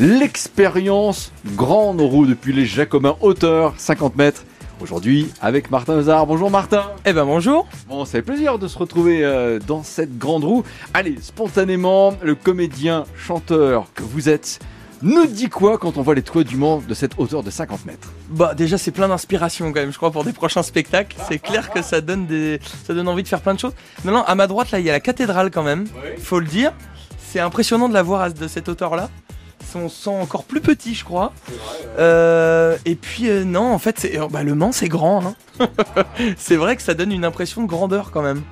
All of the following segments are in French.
L'expérience grande roue depuis les Jacobins hauteur 50 mètres. Aujourd'hui avec Martin Hazard. Bonjour Martin. Eh ben bonjour. Bon, ça fait plaisir de se retrouver euh, dans cette grande roue. Allez, spontanément, le comédien, chanteur que vous êtes nous dit quoi quand on voit les toits du Mans de cette hauteur de 50 mètres? Bah déjà c'est plein d'inspiration quand même je crois pour des prochains spectacles. C'est clair que ça donne des ça donne envie de faire plein de choses. Maintenant à ma droite là il y a la cathédrale quand même. Faut le dire. C'est impressionnant de la voir de cette hauteur là. On se sent encore plus petit je crois. Euh, et puis euh, non en fait c'est bah, le Mans c'est grand. hein. c'est vrai que ça donne une impression de grandeur quand même.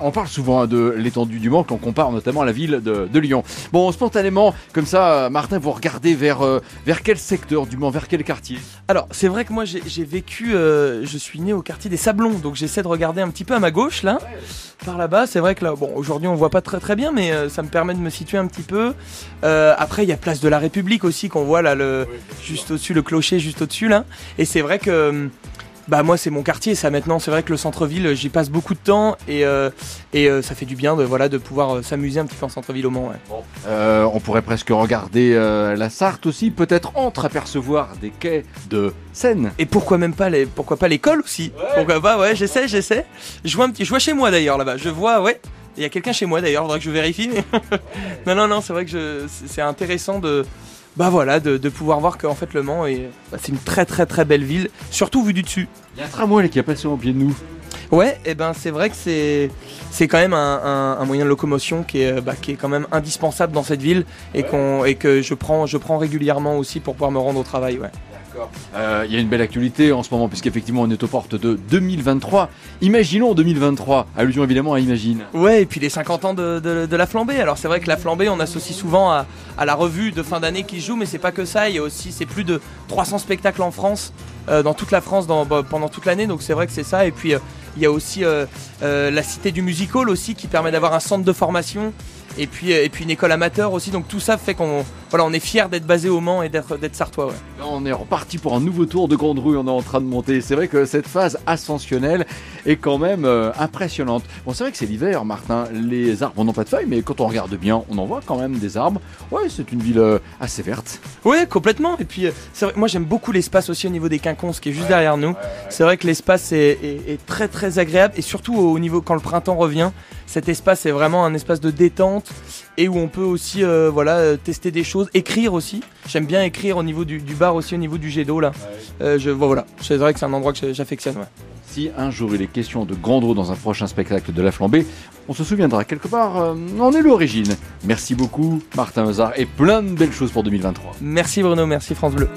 On parle souvent hein, de l'étendue du Mans qu'on compare notamment à la ville de, de Lyon. Bon, spontanément, comme ça, euh, Martin, vous regardez vers, euh, vers quel secteur du Mans, vers quel quartier? Alors, c'est vrai que moi j'ai vécu, euh, je suis né au quartier des Sablons, donc j'essaie de regarder un petit peu à ma gauche là, par là-bas. C'est vrai que là, bon, aujourd'hui on voit pas très très bien, mais euh, ça me permet de me situer un petit peu. Euh, après, il y a Place de la République aussi qu'on voit là, le, juste au-dessus, le clocher juste au-dessus là. Et c'est vrai que. Euh, Bah moi c'est mon quartier, ça maintenant c'est vrai que le centre-ville j'y passe beaucoup de temps et, euh, et euh, ça fait du bien de, voilà, de pouvoir euh, s'amuser un petit peu en centre-ville au Mans. ouais. Euh, On pourrait presque regarder euh, la Sarthe aussi, peut-être entre-apercevoir des quais de Seine. Et pourquoi même pas les, pourquoi pas l'école aussi? Pourquoi pas Ouais, j'essaie, j'essaie. Je vois un petit, je vois chez moi d'ailleurs là-bas. Je vois, ouais. Il y a quelqu'un chez moi d'ailleurs. Faudrait que je vérifie. mais- non, non, non. C'est vrai que je, c'est intéressant de, bah voilà, de, de pouvoir voir qu'en fait le Mans est, bah, c'est une très très très belle ville, surtout vu du dessus. Il y a un tramway qui a passé au pied de nous. Ouais, et ben c'est vrai que c'est c'est quand même un, un- un moyen de locomotion qui est bah, qui est quand même indispensable dans cette ville et qu'on et que je prends je prends régulièrement aussi pour pouvoir me rendre au travail. Ouais. Euh, Il y a une belle actualité en ce moment, puisqu'effectivement on est aux portes de 2023. Imaginons 2023, allusion évidemment à Imagine. Ouais, et puis les 50 ans de, la flambée. Alors c'est vrai que la flambée, on associe souvent à, la revue de fin d'année qui joue, mais c'est pas que ça. Il y a aussi, c'est plus de 300 spectacles en France, euh, dans toute la France, bah, pendant toute l'année. Donc c'est vrai que c'est ça. Et puis euh, il y a aussi la cité du musical aussi, qui permet d'avoir un centre de formation. Et puis, euh, et puis une école amateur aussi. Donc tout ça fait qu'on voilà, on est fier d'être basé au Mans et d'être d'être sartois. Ouais. On est reparti pour un nouveau tour de Grande Rue, on est en train de monter. C'est vrai que cette phase ascensionnelle est quand même euh, impressionnante. Bon, c'est vrai que c'est l'hiver, Martin. Les arbres n'ont pas de feuilles, mais quand on regarde bien, on en voit quand même des arbres. Ouais, c'est une ville euh, assez verte. Ouais, complètement. Et puis, vrai, moi j'aime beaucoup l'espace aussi au niveau des quinconces qui est juste derrière nous. C'est vrai que l'espace est, est- est très très agréable et surtout au niveau quand le printemps revient, cet espace est vraiment un espace de détente et où on peut aussi euh, voilà euh, tester des choses, écrire aussi. J'aime bien écrire au niveau du, du bar aussi au niveau du jet d'eau là. Euh, je bon, voilà, c'est vrai que c'est un endroit que j'affectionne. Ouais. Si un jour il est question de Grande Rue dans un prochain spectacle de la flambée, on se souviendra quelque part, euh, on est l'origine. Merci beaucoup, Martin Hazard, et plein de belles choses pour 2023. Merci Bruno, merci France Bleu.